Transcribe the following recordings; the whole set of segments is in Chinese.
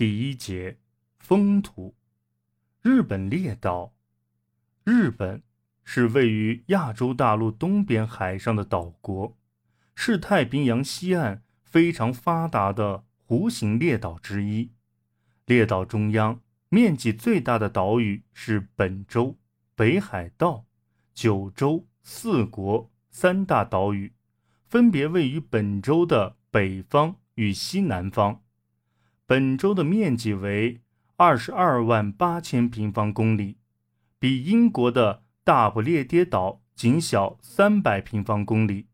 第一节风土。日本列岛，日本是位于亚洲大陆东边海上的岛国，是太平洋西岸非常发达的弧形列岛之一。列岛中央面积最大的岛屿是本州、北海道、九州四国三大岛屿，分别位于本州的北方与西南方。本州的面积为二十二万八千平方公里，比英国的大不列颠岛仅小三百平方公里，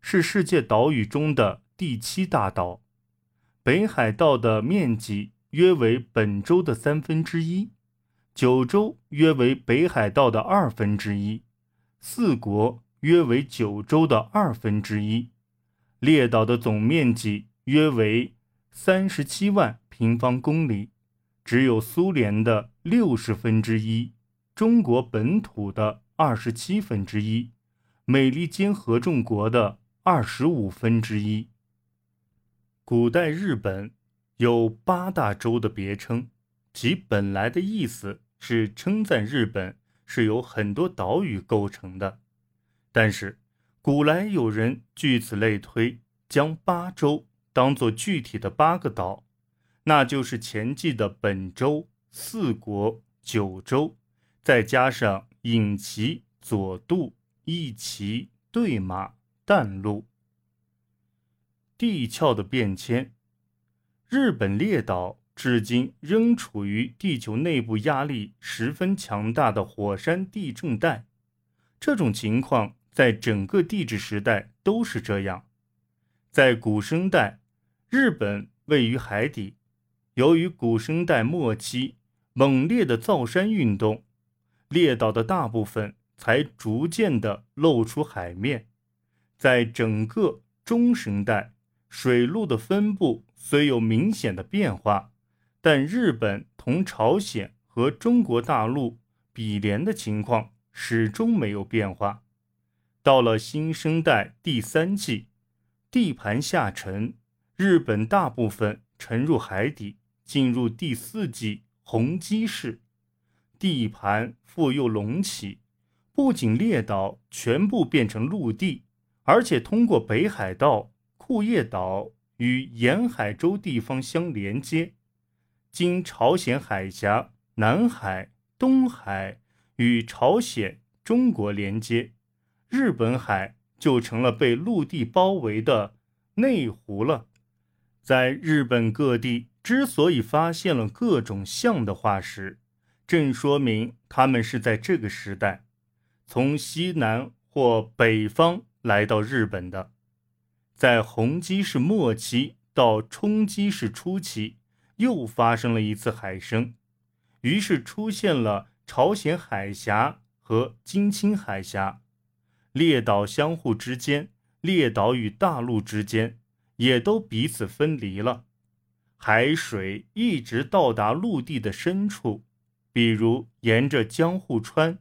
是世界岛屿中的第七大岛。北海道的面积约为本州的三分之一，九州约为北海道的二分之一，四国约为九州的二分之一。列岛的总面积约为三十七万。平方公里，只有苏联的六十分之一，中国本土的二十七分之一，美利坚合众国的二十五分之一。古代日本有八大洲的别称，其本来的意思是称赞日本是由很多岛屿构成的，但是古来有人据此类推，将八洲当作具体的八个岛。那就是前记的本州、四国、九州，再加上隐岐、佐渡、义岐、对马、淡路。地壳的变迁，日本列岛至今仍处于地球内部压力十分强大的火山地震带。这种情况在整个地质时代都是这样。在古生代，日本位于海底。由于古生代末期猛烈的造山运动，列岛的大部分才逐渐的露出海面。在整个中生代，水路的分布虽有明显的变化，但日本同朝鲜和中国大陆比连的情况始终没有变化。到了新生代第三纪，地盘下沉，日本大部分沉入海底。进入第四纪洪基式，地盘复又隆起，不仅列岛全部变成陆地，而且通过北海道、库页岛与沿海州地方相连接，经朝鲜海峡、南海、东海与朝鲜、中国连接，日本海就成了被陆地包围的内湖了。在日本各地。之所以发现了各种象的化石，正说明他们是在这个时代从西南或北方来到日本的。在洪基是末期到冲基是初期，又发生了一次海升，于是出现了朝鲜海峡和金青海峡，列岛相互之间，列岛与大陆之间也都彼此分离了。海水一直到达陆地的深处，比如沿着江户川，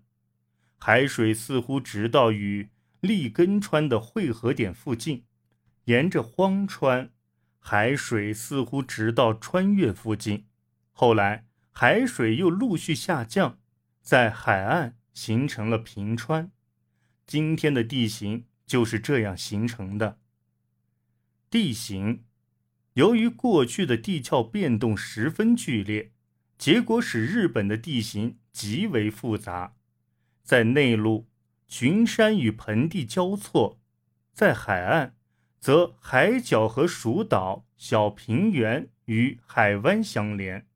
海水似乎直到与立根川的汇合点附近；沿着荒川，海水似乎直到穿越附近。后来海水又陆续下降，在海岸形成了平川。今天的地形就是这样形成的。地形。由于过去的地壳变动十分剧烈，结果使日本的地形极为复杂。在内陆，群山与盆地交错；在海岸，则海角和蜀岛、小平原与海湾相连。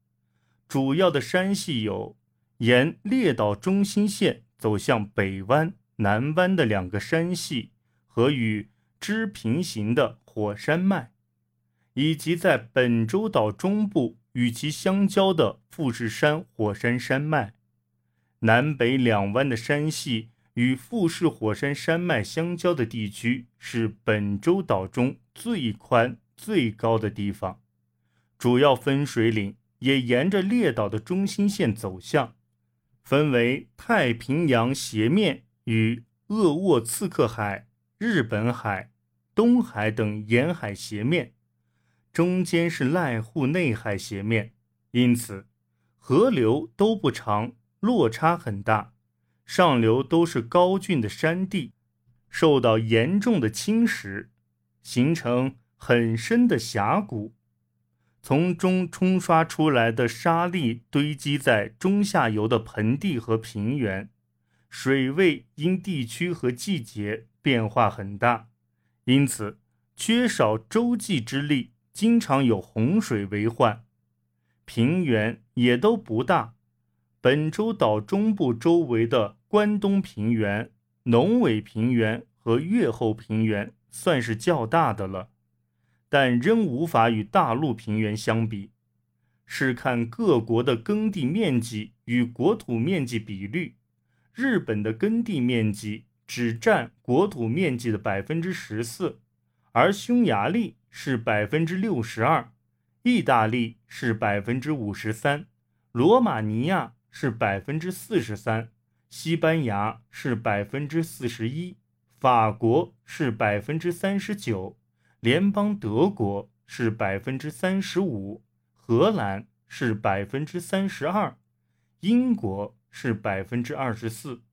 主要的山系有沿列岛中心线走向北湾、南湾的两个山系和与之平行的火山脉。以及在本州岛中部与其相交的富士山火山山脉，南北两湾的山系与富士火山山脉相交的地区是本州岛中最宽最高的地方。主要分水岭也沿着列岛的中心线走向，分为太平洋斜面与鄂沃次克海、日本海、东海等沿海斜面。中间是濑户内海斜面，因此河流都不长，落差很大，上流都是高峻的山地，受到严重的侵蚀，形成很深的峡谷。从中冲刷出来的沙砾堆积在中下游的盆地和平原，水位因地区和季节变化很大，因此缺少洲际之力，经常有洪水为患。平原也都不大，本州岛中部周围的关东平原、农尾平原和越后平原算是较大的了。但仍无法与大陆平原相比，是看各国的耕地面积与国土面积比率。日本的耕地面积只占国土面积的百分之十四，而匈牙利是百分之六十二，意大利是百分之五十三，罗马尼亚是百分之四十三，西班牙是百分之四十一，法国是百分之三十九。联邦德国是百分之三十五，荷兰是百分之三十二，英国是百分之二十四。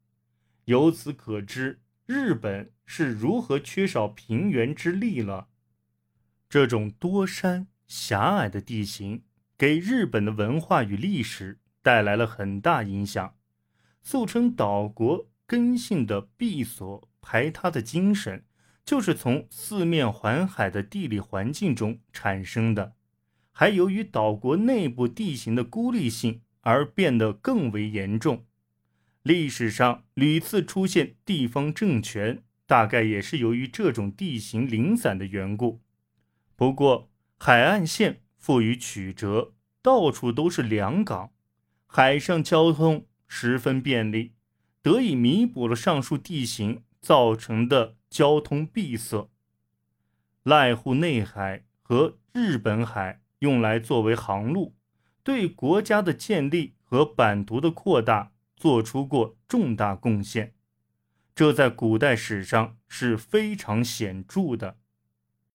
由此可知，日本是如何缺少平原之力了。这种多山狭隘的地形，给日本的文化与历史带来了很大影响，素称岛国根性的闭锁排他的精神。就是从四面环海的地理环境中产生的，还由于岛国内部地形的孤立性而变得更为严重。历史上屡次出现地方政权，大概也是由于这种地形零散的缘故。不过，海岸线富于曲折，到处都是良港，海上交通十分便利，得以弥补了上述地形造成的。交通闭塞，濑户内海和日本海用来作为航路，对国家的建立和版图的扩大做出过重大贡献，这在古代史上是非常显著的。